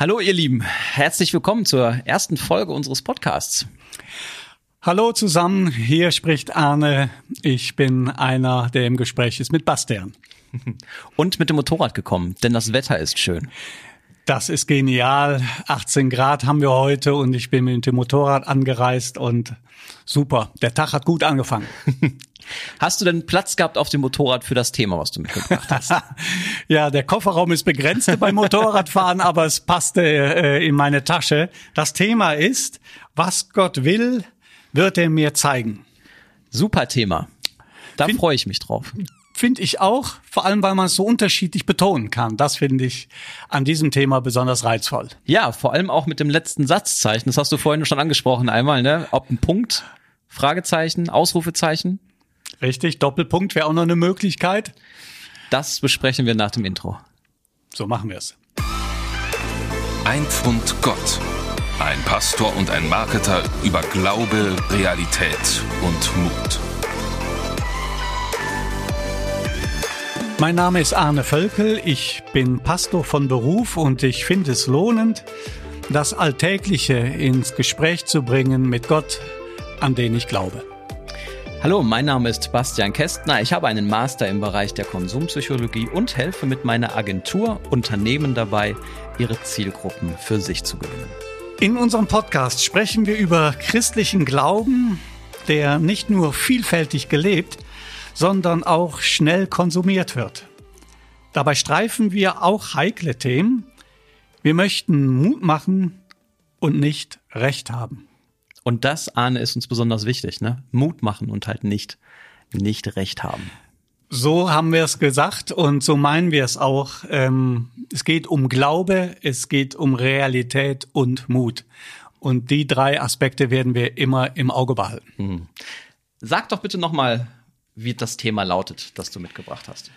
Hallo ihr Lieben, herzlich willkommen zur ersten Folge unseres Podcasts. Hallo zusammen, hier spricht Arne. Ich bin einer, der im Gespräch ist mit Bastian. Und mit dem Motorrad gekommen, denn das Wetter ist schön. Das ist genial. 18 Grad haben wir heute und ich bin mit dem Motorrad angereist und super. Der Tag hat gut angefangen. Hast du denn Platz gehabt auf dem Motorrad für das Thema, was du mitgebracht hast? ja, der Kofferraum ist begrenzt beim Motorradfahren, aber es passte äh, in meine Tasche. Das Thema ist, was Gott will, wird er mir zeigen. Super Thema. Da freue ich mich drauf. Finde ich auch, vor allem weil man es so unterschiedlich betonen kann. Das finde ich an diesem Thema besonders reizvoll. Ja, vor allem auch mit dem letzten Satzzeichen. Das hast du vorhin schon angesprochen einmal, ne? Ob ein Punkt, Fragezeichen, Ausrufezeichen. Richtig, Doppelpunkt wäre auch noch eine Möglichkeit. Das besprechen wir nach dem Intro. So machen wir es. Ein Pfund Gott. Ein Pastor und ein Marketer über Glaube, Realität und Mut. Mein Name ist Arne Völkel, ich bin Pastor von Beruf und ich finde es lohnend, das Alltägliche ins Gespräch zu bringen mit Gott, an den ich glaube. Hallo, mein Name ist Bastian Kästner. Ich habe einen Master im Bereich der Konsumpsychologie und helfe mit meiner Agentur Unternehmen dabei, ihre Zielgruppen für sich zu gewinnen. In unserem Podcast sprechen wir über christlichen Glauben, der nicht nur vielfältig gelebt, sondern auch schnell konsumiert wird. Dabei streifen wir auch heikle Themen. Wir möchten Mut machen und nicht Recht haben. Und das, Ahne, ist uns besonders wichtig, ne? Mut machen und halt nicht, nicht Recht haben. So haben wir es gesagt und so meinen wir es auch. Ähm, es geht um Glaube, es geht um Realität und Mut. Und die drei Aspekte werden wir immer im Auge behalten. Hm. Sag doch bitte nochmal, wie das Thema lautet, das du mitgebracht hast.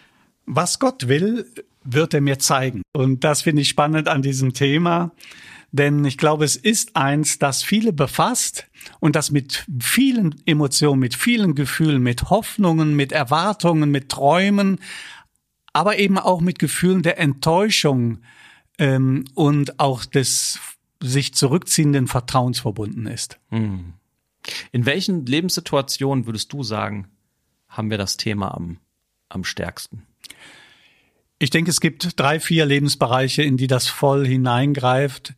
Was Gott will, wird er mir zeigen. Und das finde ich spannend an diesem Thema. Denn ich glaube, es ist eins, das viele befasst und das mit vielen Emotionen, mit vielen Gefühlen, mit Hoffnungen, mit Erwartungen, mit Träumen, aber eben auch mit Gefühlen der Enttäuschung ähm, und auch des sich zurückziehenden Vertrauens verbunden ist. Hm. In welchen Lebenssituationen würdest du sagen, haben wir das Thema am, am stärksten? Ich denke, es gibt drei, vier Lebensbereiche, in die das voll hineingreift.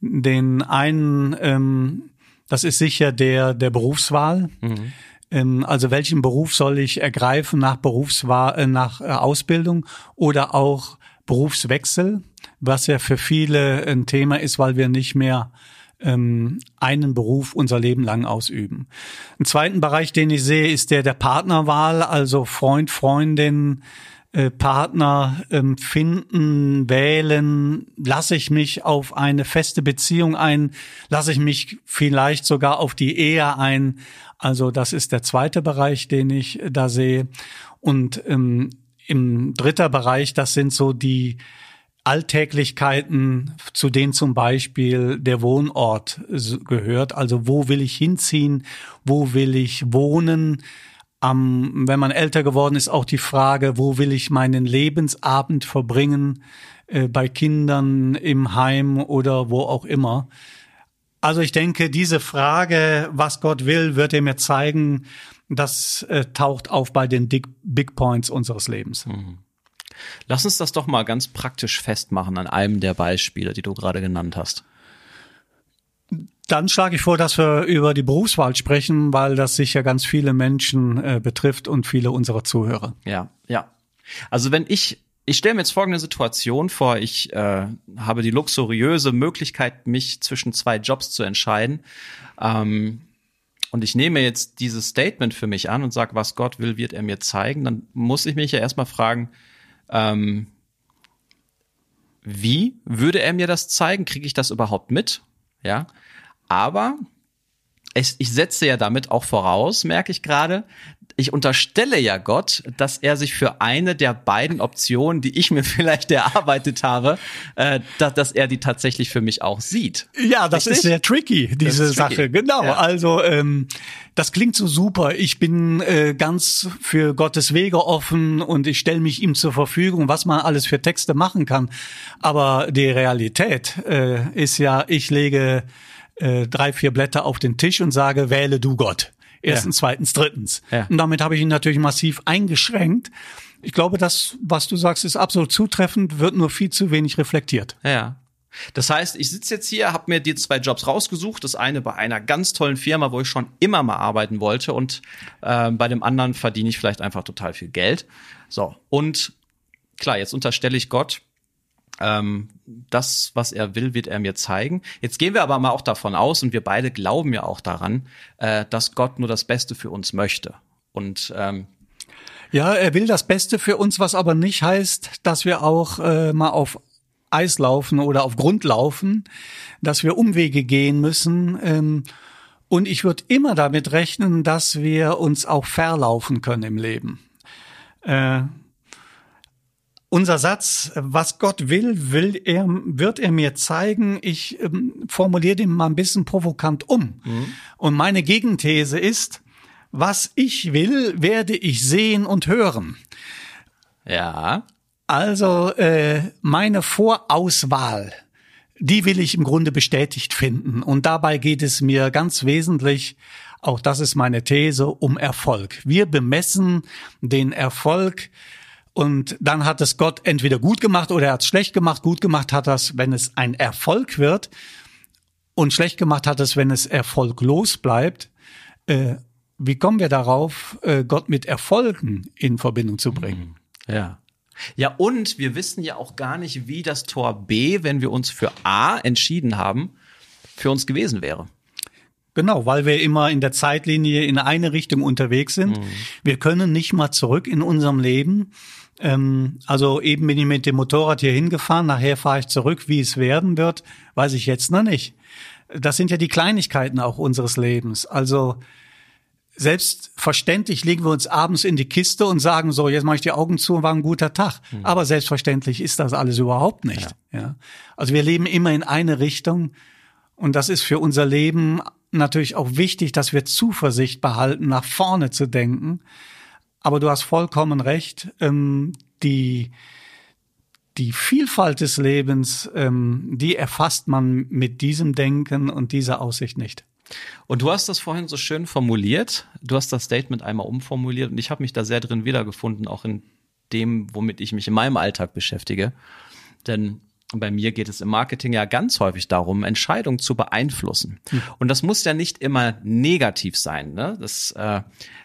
Den einen, ähm, das ist sicher der der Berufswahl. Mhm. Ähm, also welchen Beruf soll ich ergreifen nach Berufswahl, äh, nach äh, Ausbildung oder auch Berufswechsel, was ja für viele ein Thema ist, weil wir nicht mehr ähm, einen Beruf unser Leben lang ausüben. Ein zweiten Bereich, den ich sehe, ist der der Partnerwahl, also Freund, Freundin, äh, Partner ähm, finden, wählen, lasse ich mich auf eine feste Beziehung ein, lasse ich mich vielleicht sogar auf die Ehe ein. Also das ist der zweite Bereich, den ich da sehe. Und ähm, im dritter Bereich, das sind so die Alltäglichkeiten, zu denen zum Beispiel der Wohnort gehört. Also wo will ich hinziehen? Wo will ich wohnen? am, wenn man älter geworden ist, auch die Frage, wo will ich meinen Lebensabend verbringen, äh, bei Kindern, im Heim oder wo auch immer. Also ich denke, diese Frage, was Gott will, wird er mir zeigen, das äh, taucht auf bei den Big, Big Points unseres Lebens. Mhm. Lass uns das doch mal ganz praktisch festmachen an einem der Beispiele, die du gerade genannt hast. Dann schlage ich vor, dass wir über die Berufswahl sprechen, weil das sicher ganz viele Menschen äh, betrifft und viele unserer Zuhörer. Ja, ja. Also wenn ich, ich stelle mir jetzt folgende Situation vor, ich äh, habe die luxuriöse Möglichkeit, mich zwischen zwei Jobs zu entscheiden. Ähm, und ich nehme jetzt dieses Statement für mich an und sage, was Gott will, wird er mir zeigen, dann muss ich mich ja erstmal fragen, ähm, wie würde er mir das zeigen? Kriege ich das überhaupt mit? Ja. Aber es, ich setze ja damit auch voraus, merke ich gerade, ich unterstelle ja Gott, dass er sich für eine der beiden Optionen, die ich mir vielleicht erarbeitet habe, äh, dass, dass er die tatsächlich für mich auch sieht. Ja, das Richtig? ist sehr tricky, diese tricky. Sache. Genau. Ja. Also ähm, das klingt so super. Ich bin äh, ganz für Gottes Wege offen und ich stelle mich ihm zur Verfügung, was man alles für Texte machen kann. Aber die Realität äh, ist ja, ich lege äh, drei, vier Blätter auf den Tisch und sage, wähle du Gott. Erstens, ja. zweitens, drittens. Ja. Und damit habe ich ihn natürlich massiv eingeschränkt. Ich glaube, das, was du sagst, ist absolut zutreffend, wird nur viel zu wenig reflektiert. Ja. Das heißt, ich sitze jetzt hier, habe mir die zwei Jobs rausgesucht. Das eine bei einer ganz tollen Firma, wo ich schon immer mal arbeiten wollte, und äh, bei dem anderen verdiene ich vielleicht einfach total viel Geld. So und klar, jetzt unterstelle ich Gott, ähm, das, was er will, wird er mir zeigen. Jetzt gehen wir aber mal auch davon aus, und wir beide glauben ja auch daran, äh, dass Gott nur das Beste für uns möchte. Und ähm, ja, er will das Beste für uns, was aber nicht heißt, dass wir auch äh, mal auf Eis laufen oder auf Grund laufen, dass wir Umwege gehen müssen. Ähm, und ich würde immer damit rechnen, dass wir uns auch verlaufen können im Leben. Äh, unser Satz, was Gott will, will er, wird er mir zeigen. Ich ähm, formuliere den mal ein bisschen provokant um. Mhm. Und meine Gegenthese ist, was ich will, werde ich sehen und hören. Ja. Also äh, meine Vorauswahl, die will ich im Grunde bestätigt finden. Und dabei geht es mir ganz wesentlich, auch das ist meine These, um Erfolg. Wir bemessen den Erfolg und dann hat es Gott entweder gut gemacht oder er hat es schlecht gemacht. Gut gemacht hat das, wenn es ein Erfolg wird. Und schlecht gemacht hat es, wenn es erfolglos bleibt. Äh, wie kommen wir darauf, äh, Gott mit Erfolgen in Verbindung zu bringen? Ja. Ja, und wir wissen ja auch gar nicht, wie das Tor B, wenn wir uns für A entschieden haben, für uns gewesen wäre. Genau, weil wir immer in der Zeitlinie in eine Richtung unterwegs sind. Mhm. Wir können nicht mal zurück in unserem Leben. Ähm, also eben bin ich mit dem Motorrad hier hingefahren, nachher fahre ich zurück. Wie es werden wird, weiß ich jetzt noch nicht. Das sind ja die Kleinigkeiten auch unseres Lebens. Also selbstverständlich legen wir uns abends in die Kiste und sagen so, jetzt mache ich die Augen zu und war ein guter Tag. Mhm. Aber selbstverständlich ist das alles überhaupt nicht. Ja. ja. Also wir leben immer in eine Richtung und das ist für unser Leben natürlich auch wichtig, dass wir Zuversicht behalten, nach vorne zu denken aber du hast vollkommen recht. Ähm, die, die Vielfalt des Lebens, ähm, die erfasst man mit diesem Denken und dieser Aussicht nicht. Und du hast das vorhin so schön formuliert. Du hast das Statement einmal umformuliert und ich habe mich da sehr drin wiedergefunden, auch in dem, womit ich mich in meinem Alltag beschäftige. Denn bei mir geht es im Marketing ja ganz häufig darum, Entscheidungen zu beeinflussen. Hm. Und das muss ja nicht immer negativ sein. Ne? Das äh,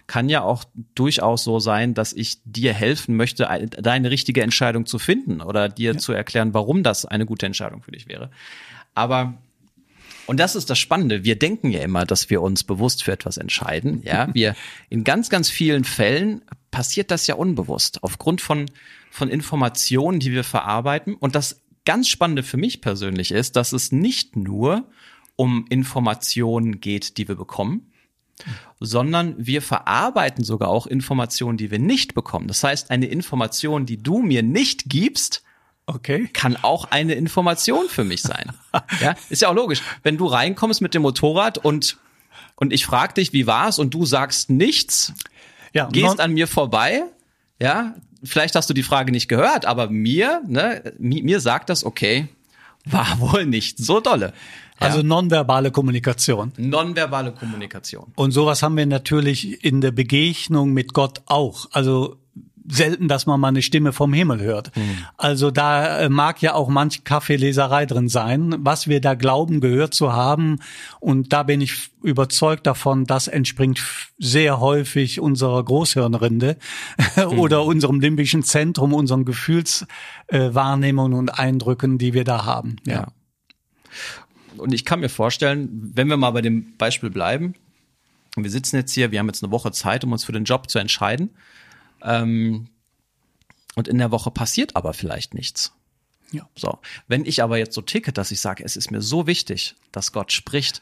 kann ja auch durchaus so sein, dass ich dir helfen möchte, deine richtige Entscheidung zu finden oder dir ja. zu erklären, warum das eine gute Entscheidung für dich wäre. Aber und das ist das Spannende. Wir denken ja immer, dass wir uns bewusst für etwas entscheiden. Ja, wir in ganz, ganz vielen Fällen passiert das ja unbewusst aufgrund von von Informationen, die wir verarbeiten. Und das ganz Spannende für mich persönlich ist, dass es nicht nur um Informationen geht, die wir bekommen, sondern wir verarbeiten sogar auch Informationen, die wir nicht bekommen. Das heißt, eine Information, die du mir nicht gibst, Okay. Kann auch eine Information für mich sein. ja, ist ja auch logisch. Wenn du reinkommst mit dem Motorrad und und ich frage dich, wie war's und du sagst nichts, ja, gehst an mir vorbei, ja, vielleicht hast du die Frage nicht gehört, aber mir, ne, mir, mir sagt das, okay, war wohl nicht so dolle. Ja. Also nonverbale Kommunikation. Nonverbale Kommunikation. Und sowas haben wir natürlich in der Begegnung mit Gott auch. Also selten, dass man mal eine Stimme vom Himmel hört. Mhm. Also da äh, mag ja auch manch Kaffeeleserei drin sein, was wir da glauben gehört zu haben. Und da bin ich überzeugt davon, das entspringt sehr häufig unserer Großhirnrinde mhm. oder unserem limbischen Zentrum, unseren Gefühlswahrnehmungen und Eindrücken, die wir da haben. Ja. ja. Und ich kann mir vorstellen, wenn wir mal bei dem Beispiel bleiben, wir sitzen jetzt hier, wir haben jetzt eine Woche Zeit, um uns für den Job zu entscheiden. Ähm, und in der Woche passiert aber vielleicht nichts. Ja. So. Wenn ich aber jetzt so ticke, dass ich sage, es ist mir so wichtig, dass Gott spricht,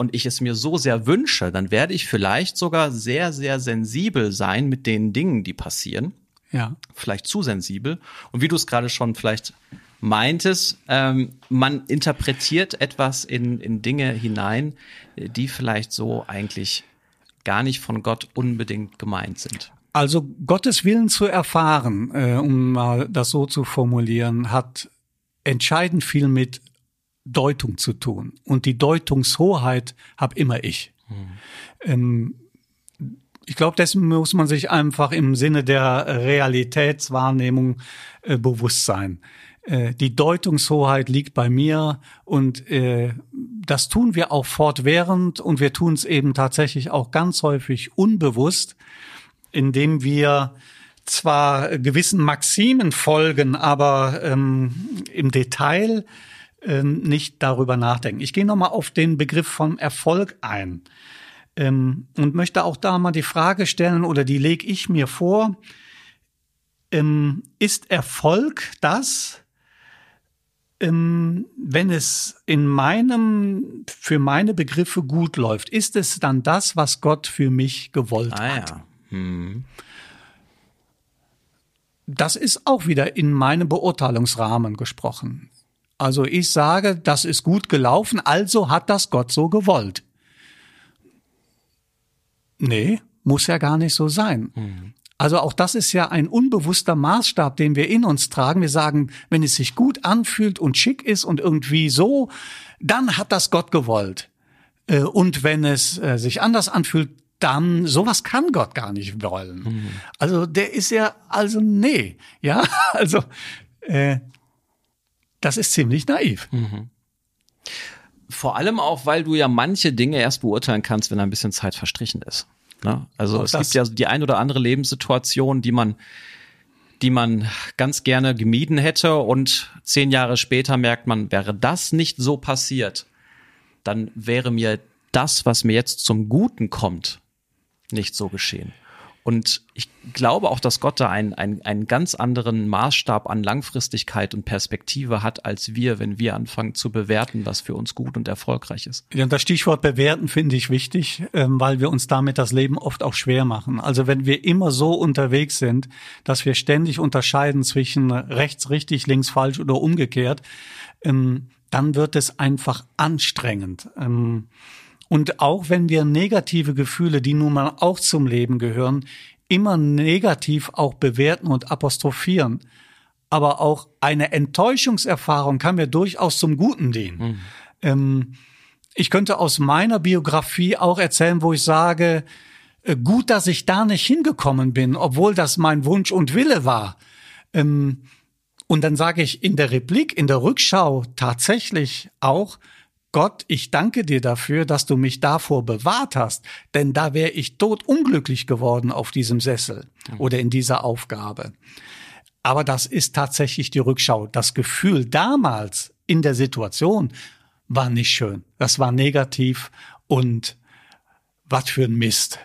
und ich es mir so sehr wünsche, dann werde ich vielleicht sogar sehr, sehr sensibel sein mit den Dingen, die passieren. Ja. Vielleicht zu sensibel. Und wie du es gerade schon vielleicht meintest, ähm, man interpretiert etwas in, in Dinge hinein, die vielleicht so eigentlich gar nicht von Gott unbedingt gemeint sind. Also Gottes Willen zu erfahren, äh, um mal das so zu formulieren, hat entscheidend viel mit Deutung zu tun. Und die Deutungshoheit habe immer ich. Mhm. Ähm, ich glaube, dessen muss man sich einfach im Sinne der Realitätswahrnehmung äh, bewusst sein. Äh, die Deutungshoheit liegt bei mir und äh, das tun wir auch fortwährend und wir tun es eben tatsächlich auch ganz häufig unbewusst, indem wir zwar gewissen Maximen folgen, aber ähm, im Detail ähm, nicht darüber nachdenken. Ich gehe nochmal auf den Begriff von Erfolg ein ähm, und möchte auch da mal die Frage stellen oder die lege ich mir vor, ähm, ist Erfolg das, ähm, wenn es in meinem, für meine Begriffe gut läuft, ist es dann das, was Gott für mich gewollt ah, hat? Ja. Hm. Das ist auch wieder in meinem Beurteilungsrahmen gesprochen. Also ich sage, das ist gut gelaufen, also hat das Gott so gewollt. Nee, muss ja gar nicht so sein. Mhm. Also auch das ist ja ein unbewusster Maßstab, den wir in uns tragen. Wir sagen, wenn es sich gut anfühlt und schick ist und irgendwie so, dann hat das Gott gewollt. Äh, und wenn es äh, sich anders anfühlt, dann sowas kann Gott gar nicht wollen. Mhm. Also der ist ja also nee, ja, also äh, das ist ziemlich naiv. Mhm. Vor allem auch, weil du ja manche Dinge erst beurteilen kannst, wenn ein bisschen Zeit verstrichen ist. Ne? Also Auch es gibt ja die ein oder andere Lebenssituation, die man die man ganz gerne gemieden hätte und zehn Jahre später merkt man, wäre das nicht so passiert, dann wäre mir das, was mir jetzt zum Guten kommt, nicht so geschehen. Und ich glaube auch, dass Gott da einen, einen, einen ganz anderen Maßstab an Langfristigkeit und Perspektive hat als wir, wenn wir anfangen zu bewerten, was für uns gut und erfolgreich ist. Ja, das Stichwort bewerten finde ich wichtig, ähm, weil wir uns damit das Leben oft auch schwer machen. Also wenn wir immer so unterwegs sind, dass wir ständig unterscheiden zwischen rechts richtig, links falsch oder umgekehrt, ähm, dann wird es einfach anstrengend. Und auch wenn wir negative Gefühle, die nun mal auch zum Leben gehören, immer negativ auch bewerten und apostrophieren, aber auch eine Enttäuschungserfahrung kann mir durchaus zum Guten dienen. Mhm. Ähm, ich könnte aus meiner Biografie auch erzählen, wo ich sage, äh, gut, dass ich da nicht hingekommen bin, obwohl das mein Wunsch und Wille war. Ähm, und dann sage ich in der Replik, in der Rückschau tatsächlich auch, Gott, ich danke dir dafür, dass du mich davor bewahrt hast, denn da wäre ich tot unglücklich geworden auf diesem Sessel oder in dieser Aufgabe. Aber das ist tatsächlich die Rückschau. Das Gefühl damals in der Situation war nicht schön. Das war negativ und was für ein Mist.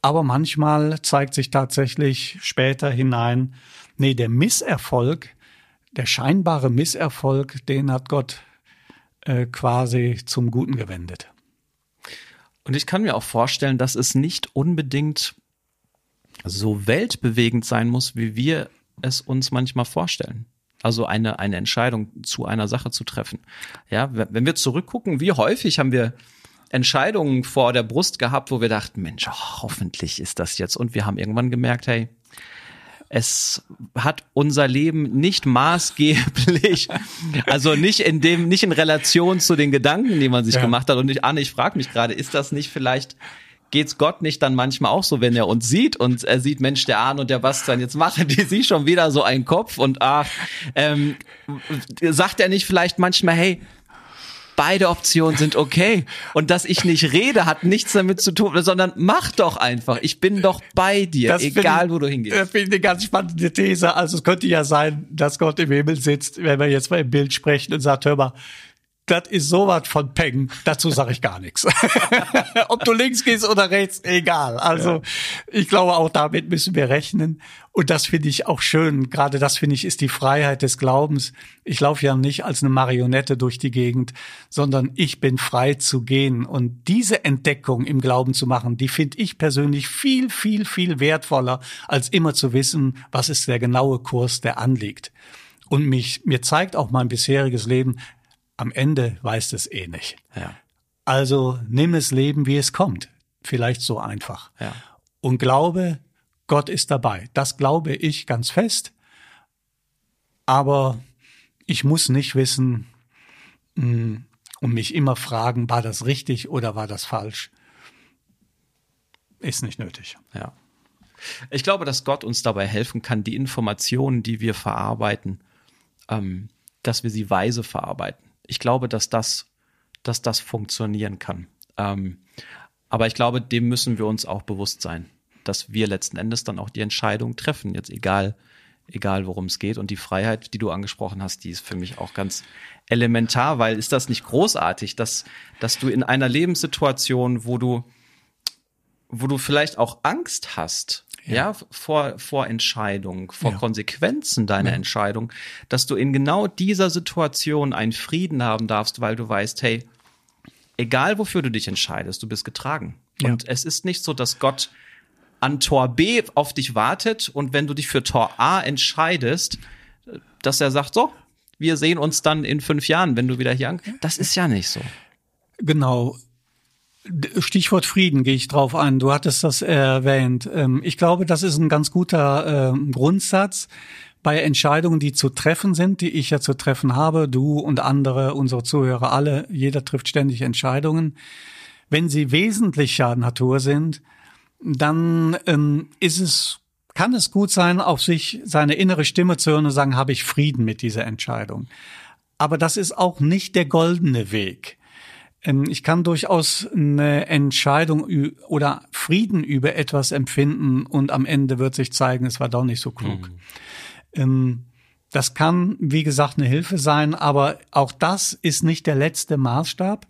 Aber manchmal zeigt sich tatsächlich später hinein, nee, der Misserfolg, der scheinbare Misserfolg, den hat Gott äh, quasi zum Guten gewendet. Und ich kann mir auch vorstellen, dass es nicht unbedingt so weltbewegend sein muss, wie wir es uns manchmal vorstellen. Also eine, eine Entscheidung zu einer Sache zu treffen. Ja, wenn wir zurückgucken, wie häufig haben wir Entscheidungen vor der Brust gehabt, wo wir dachten, Mensch, hoffentlich ist das jetzt. Und wir haben irgendwann gemerkt, hey, es hat unser Leben nicht maßgeblich, also nicht in dem, nicht in Relation zu den Gedanken, die man sich ja. gemacht hat. Und ich, Anne, ich frage mich gerade, ist das nicht vielleicht geht's Gott nicht dann manchmal auch so, wenn er uns sieht und er sieht, Mensch, der Arne und der Bastian, jetzt machen die sie schon wieder so einen Kopf und ach, ähm, sagt er nicht vielleicht manchmal, hey, beide Optionen sind okay. Und dass ich nicht rede, hat nichts damit zu tun, sondern mach doch einfach. Ich bin doch bei dir, das egal ich, wo du hingehst. Das finde ich eine ganz spannende These. Also es könnte ja sein, dass Gott im Himmel sitzt, wenn wir jetzt mal im Bild sprechen und sagt, hör mal, das ist sowas von Peng. Dazu sage ich gar nichts. Ob du links gehst oder rechts, egal. Also ja. ich glaube, auch damit müssen wir rechnen. Und das finde ich auch schön. Gerade das finde ich ist die Freiheit des Glaubens. Ich laufe ja nicht als eine Marionette durch die Gegend, sondern ich bin frei zu gehen. Und diese Entdeckung im Glauben zu machen, die finde ich persönlich viel, viel, viel wertvoller, als immer zu wissen, was ist der genaue Kurs, der anliegt. Und mich, mir zeigt auch mein bisheriges Leben, am Ende weiß es eh nicht. Ja. Also nimm es Leben, wie es kommt. Vielleicht so einfach. Ja. Und glaube, Gott ist dabei. Das glaube ich ganz fest. Aber ich muss nicht wissen mm, und mich immer fragen, war das richtig oder war das falsch? Ist nicht nötig. Ja. Ich glaube, dass Gott uns dabei helfen kann, die Informationen, die wir verarbeiten, ähm, dass wir sie weise verarbeiten ich glaube, dass das, dass das funktionieren kann. Ähm, aber ich glaube, dem müssen wir uns auch bewusst sein, dass wir letzten Endes dann auch die Entscheidung treffen, jetzt egal, egal worum es geht. Und die Freiheit, die du angesprochen hast, die ist für mich auch ganz elementar, weil ist das nicht großartig, dass, dass du in einer Lebenssituation, wo du, wo du vielleicht auch Angst hast, ja, ja vor, vor Entscheidungen, vor ja. Konsequenzen deiner ja. Entscheidung, dass du in genau dieser Situation einen Frieden haben darfst, weil du weißt, hey, egal wofür du dich entscheidest, du bist getragen. Und es ist nicht so, dass Gott an Tor B auf dich wartet und wenn du dich für Tor A entscheidest, dass er sagt, so, wir sehen uns dann in fünf Jahren, wenn du wieder hier an. Das ist ja nicht so. Genau. Stichwort Frieden gehe ich drauf ein. Du hattest das erwähnt. Ähm, ich glaube, das ist ein ganz guter ähm, Grundsatz bei Entscheidungen, die zu treffen sind, die ich ja zu treffen habe, du und andere, unsere Zuhörer alle, jeder trifft ständig Entscheidungen. Wenn sie wesentlicher Natur sind, dann ähm, ist es, kann es gut sein, auf sich seine innere Stimme zu hören und sagen, habe ich Frieden mit dieser Entscheidung. Aber das ist auch nicht der goldene Weg. Ähm, ich kann durchaus eine Entscheidung oder Frieden über etwas empfinden und am Ende wird sich zeigen, es war doch nicht so klug. Mhm. Das kann, wie gesagt, eine Hilfe sein, aber auch das ist nicht der letzte Maßstab.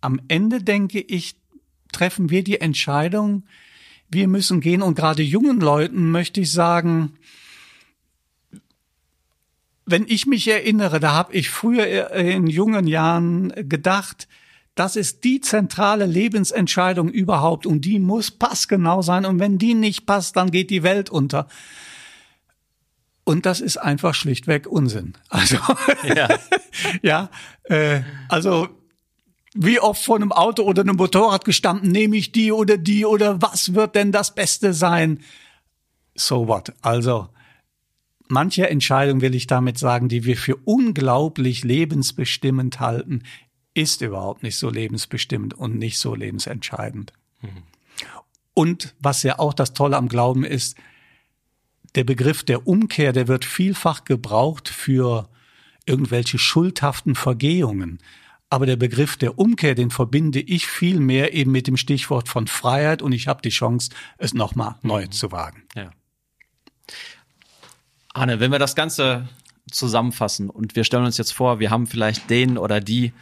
Am Ende denke ich, treffen wir die Entscheidung, wir müssen gehen und gerade jungen Leuten möchte ich sagen, wenn ich mich erinnere, da habe ich früher in jungen Jahren gedacht, das ist die zentrale Lebensentscheidung überhaupt und die muss passgenau sein. Und wenn die nicht passt, dann geht die Welt unter. Und das ist einfach schlichtweg Unsinn. Also ja, ja äh, also wie oft vor einem Auto oder einem Motorrad gestanden, nehme ich die oder die oder was wird denn das Beste sein? So what? Also manche Entscheidungen will ich damit sagen, die wir für unglaublich lebensbestimmend halten, ist überhaupt nicht so lebensbestimmt und nicht so lebensentscheidend. Mhm. Und was ja auch das Tolle am Glauben ist, der Begriff der Umkehr, der wird vielfach gebraucht für irgendwelche schuldhaften Vergehungen. Aber der Begriff der Umkehr, den verbinde ich viel mehr eben mit dem Stichwort von Freiheit und ich habe die Chance, es nochmal neu mhm. zu wagen. Ja. Arne, wenn wir das Ganze zusammenfassen und wir stellen uns jetzt vor, wir haben vielleicht den oder die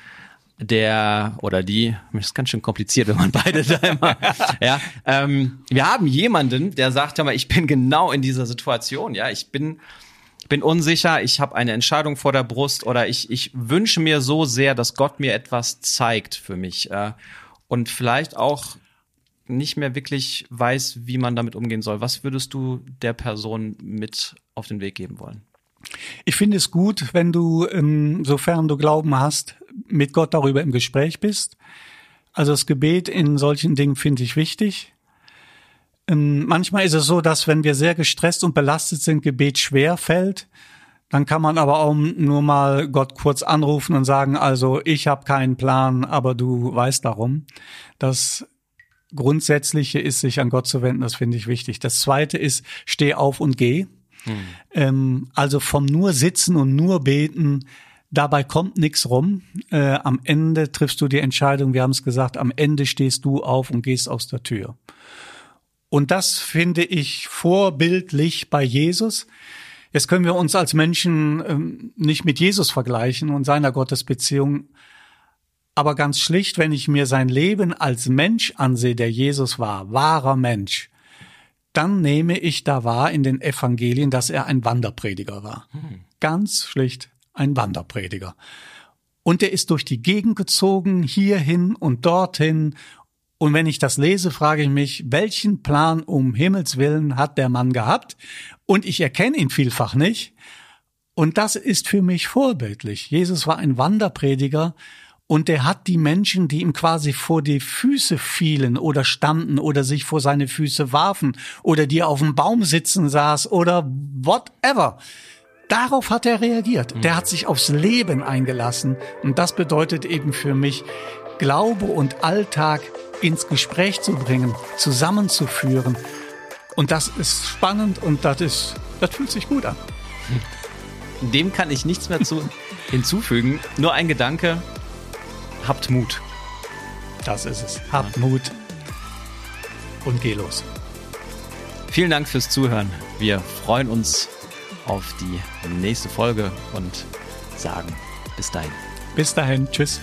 der oder die, das ist ganz schön kompliziert, wenn man beide da immer, ja, ähm, wir haben jemanden, der sagt, hör mal, ich bin genau in dieser Situation, ja, ich bin, bin unsicher, ich habe eine Entscheidung vor der Brust oder ich, ich wünsche mir so sehr, dass Gott mir etwas zeigt für mich äh, und vielleicht auch nicht mehr wirklich weiß, wie man damit umgehen soll. Was würdest du der Person mit auf den Weg geben wollen? Ich finde es gut, wenn du, ähm, sofern du Glauben hast, mit Gott darüber im Gespräch bist. Also das Gebet in solchen Dingen finde ich wichtig. Ähm, manchmal ist es so, dass wenn wir sehr gestresst und belastet sind, Gebet schwer fällt. Dann kann man aber auch nur mal Gott kurz anrufen und sagen, also ich habe keinen Plan, aber du weißt darum. Das Grundsätzliche ist, sich an Gott zu wenden, das finde ich wichtig. Das Zweite ist, steh auf und geh. Hm. Ähm, also vom nur sitzen und nur beten Dabei kommt nichts rum. Äh, am Ende triffst du die Entscheidung, wir haben es gesagt, am Ende stehst du auf und gehst aus der Tür. Und das finde ich vorbildlich bei Jesus. Jetzt können wir uns als Menschen ähm, nicht mit Jesus vergleichen und seiner Gottesbeziehung, Aber ganz schlicht, wenn ich mir sein Leben als Mensch ansehe, der Jesus war, wahrer Mensch, dann nehme ich da wahr in den Evangelien, dass er ein Wanderprediger war. Hm. Ganz schlicht ein Wanderprediger. Und er ist durch die Gegend gezogen, hierhin und dorthin. Und wenn ich das lese, frage ich mich, welchen Plan um Himmels willen hat der Mann gehabt? Und ich erkenne ihn vielfach nicht. Und das ist für mich vorbildlich. Jesus war ein Wanderprediger und er hat die Menschen, die ihm quasi vor die Füße fielen oder standen oder sich vor seine Füße warfen oder die auf dem Baum sitzen saß oder whatever. Darauf hat er reagiert. Der mhm. hat sich aufs Leben eingelassen. Und das bedeutet eben für mich, Glaube und Alltag ins Gespräch zu bringen, zusammenzuführen. Und das ist spannend und das ist, das fühlt sich gut an. Dem kann ich nichts mehr zu hinzufügen. Nur ein Gedanke, habt Mut. Das ist es. Habt ja. Mut und geh los. Vielen Dank fürs Zuhören. Wir freuen uns auf die nächste Folge und sagen bis dahin. Bis dahin. Tschüss.